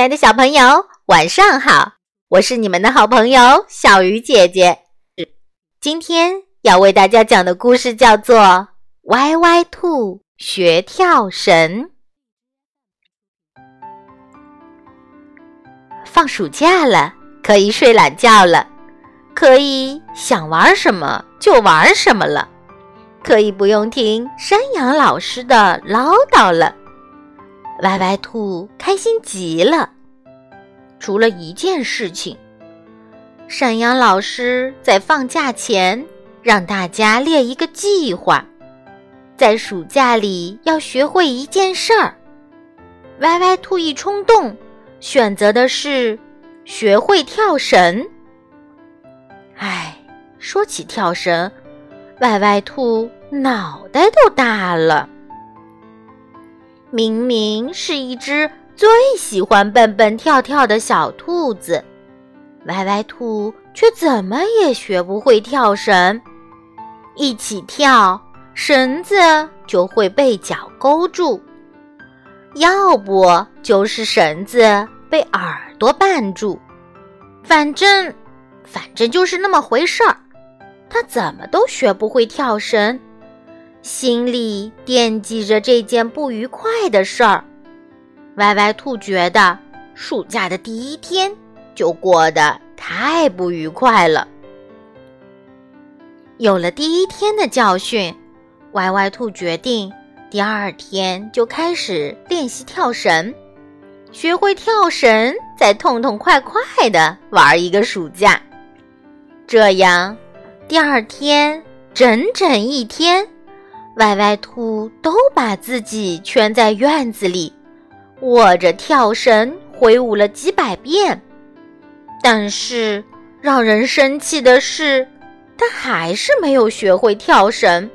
亲爱的小朋友，晚上好！我是你们的好朋友小鱼姐姐。今天要为大家讲的故事叫做《歪歪兔学跳绳》。放暑假了，可以睡懒觉了，可以想玩什么就玩什么了，可以不用听山羊老师的唠叨了。歪歪兔开心极了，除了一件事情，山羊老师在放假前让大家列一个计划，在暑假里要学会一件事儿。歪歪兔一冲动，选择的是学会跳绳。唉，说起跳绳，歪歪兔脑袋都大了。明明是一只最喜欢蹦蹦跳跳的小兔子，歪歪兔却怎么也学不会跳绳。一起跳，绳子就会被脚勾住；要不就是绳子被耳朵绊住。反正，反正就是那么回事儿。他怎么都学不会跳绳。心里惦记着这件不愉快的事儿，歪歪兔觉得暑假的第一天就过得太不愉快了。有了第一天的教训，歪歪兔决定第二天就开始练习跳绳，学会跳绳，再痛痛快快的玩一个暑假。这样，第二天整整一天。歪歪兔都把自己圈在院子里，握着跳绳挥舞了几百遍。但是让人生气的是，他还是没有学会跳绳。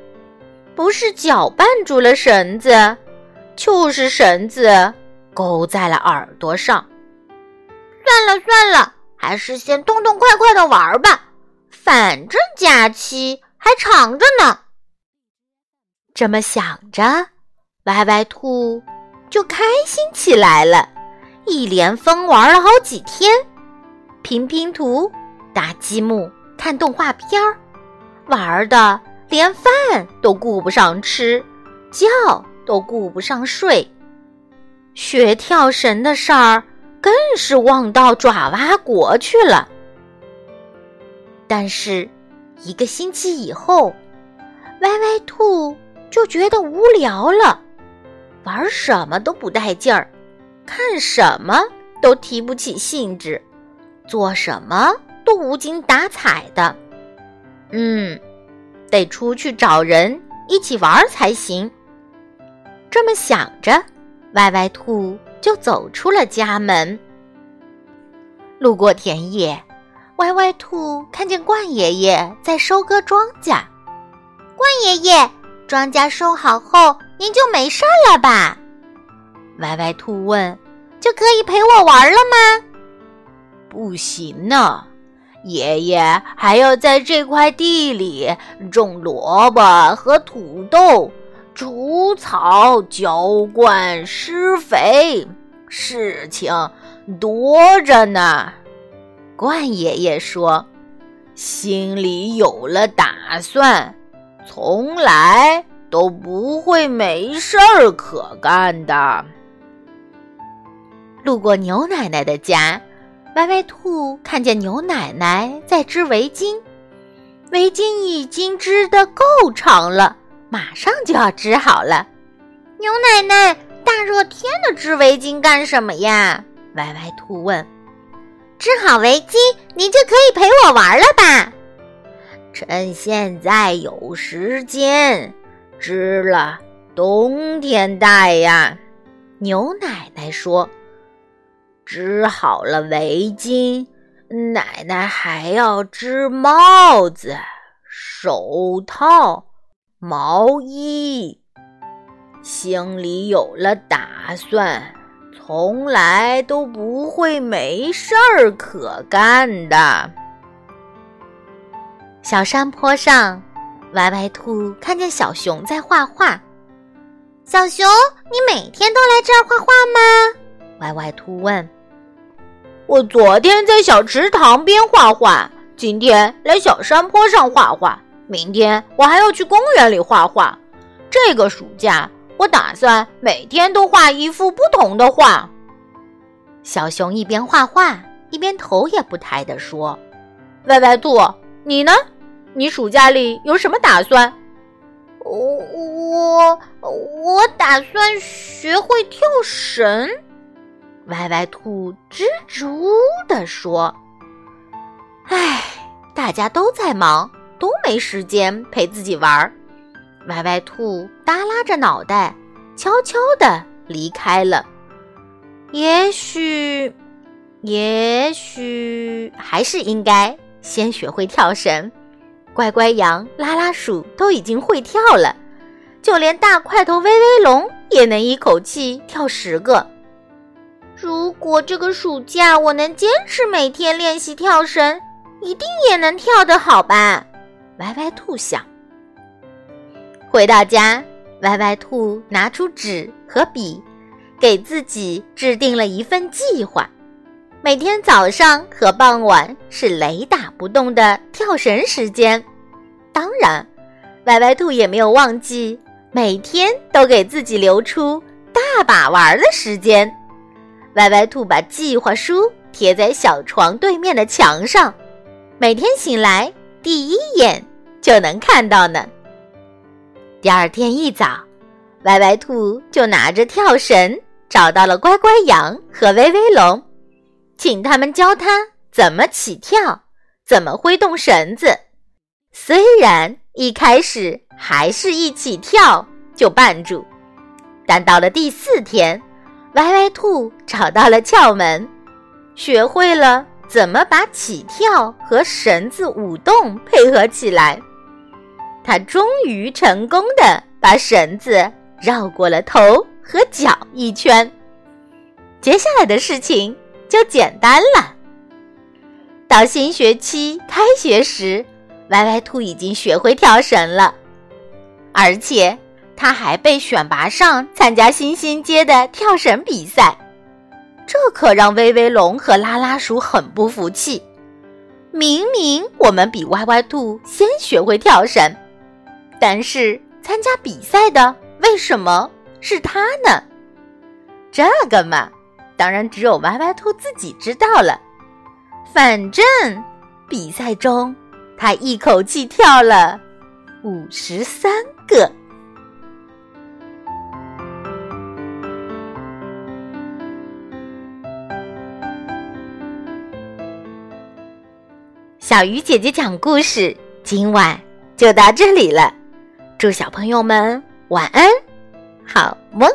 不是脚绊住了绳子，就是绳子勾在了耳朵上。算了算了，还是先痛痛快快的玩吧，反正假期还长着呢。这么想着，歪歪兔就开心起来了，一连疯玩了好几天，拼拼图、搭积木、看动画片儿，玩的连饭都顾不上吃，觉都顾不上睡。学跳绳的事儿更是忘到爪哇国去了。但是，一个星期以后，歪歪兔。就觉得无聊了，玩什么都不带劲儿，看什么都提不起兴致，做什么都无精打采的。嗯，得出去找人一起玩才行。这么想着，歪歪兔就走出了家门。路过田野，歪歪兔看见冠爷爷在收割庄稼。冠爷爷。庄稼收好后，您就没事了吧？歪歪兔问：“就可以陪我玩了吗？”不行呢，爷爷还要在这块地里种萝卜和土豆，除草、浇灌、施肥，事情多着呢。冠爷爷说：“心里有了打算。”从来都不会没事儿可干的。路过牛奶奶的家，歪歪兔看见牛奶奶在织围巾，围巾已经织得够长了，马上就要织好了。牛奶奶，大热天的织围巾干什么呀？歪歪兔问。织好围巾，您就可以陪我玩了吧？趁现在有时间，织了冬天戴呀。牛奶奶说：“织好了围巾，奶奶还要织帽子、手套、毛衣。心里有了打算，从来都不会没事儿可干的。”小山坡上，歪歪兔看见小熊在画画。小熊，你每天都来这儿画画吗？歪歪兔问。我昨天在小池塘边画画，今天来小山坡上画画，明天我还要去公园里画画。这个暑假，我打算每天都画一幅不同的画。”小熊一边画画，一边头也不抬地说：“歪歪兔，你呢？你暑假里有什么打算？”“我我我打算学会跳绳。”歪歪兔支支吾吾地说：“唉，大家都在忙，都没时间陪自己玩。”歪歪兔耷拉着脑袋，悄悄地离开了。也许，也许还是应该先学会跳绳。乖乖羊、拉拉鼠都已经会跳了，就连大块头威威龙也能一口气跳十个。如果这个暑假我能坚持每天练习跳绳，一定也能跳得好吧？歪歪兔想。回到家，歪歪兔拿出纸和笔，给自己制定了一份计划：每天早上和傍晚是雷打不动的跳绳时间。当然，歪歪兔也没有忘记每天都给自己留出大把玩的时间。歪歪兔把计划书贴在小床对面的墙上，每天醒来第一眼就能看到呢。第二天一早，歪歪兔就拿着跳绳找到了乖乖羊和威威龙，请他们教他怎么起跳，怎么挥动绳子。虽然一开始还是一起跳就绊住，但到了第四天。歪歪兔找到了窍门，学会了怎么把起跳和绳子舞动配合起来。他终于成功的把绳子绕过了头和脚一圈。接下来的事情就简单了。到新学期开学时，歪歪兔已经学会跳绳了，而且。他还被选拔上参加新星街的跳绳比赛，这可让威威龙和拉拉鼠很不服气。明明我们比歪歪兔先学会跳绳，但是参加比赛的为什么是他呢？这个嘛，当然只有歪歪兔自己知道了。反正比赛中，他一口气跳了五十三个。小鱼姐姐讲故事，今晚就到这里了。祝小朋友们晚安，好梦。